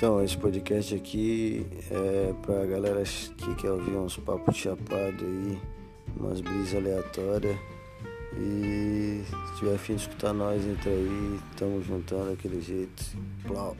Então, esse podcast aqui é pra galera que quer ouvir uns papos chapados aí, umas brisas aleatórias. E se tiver afim de escutar nós, entra aí, tamo juntando daquele jeito. Plau.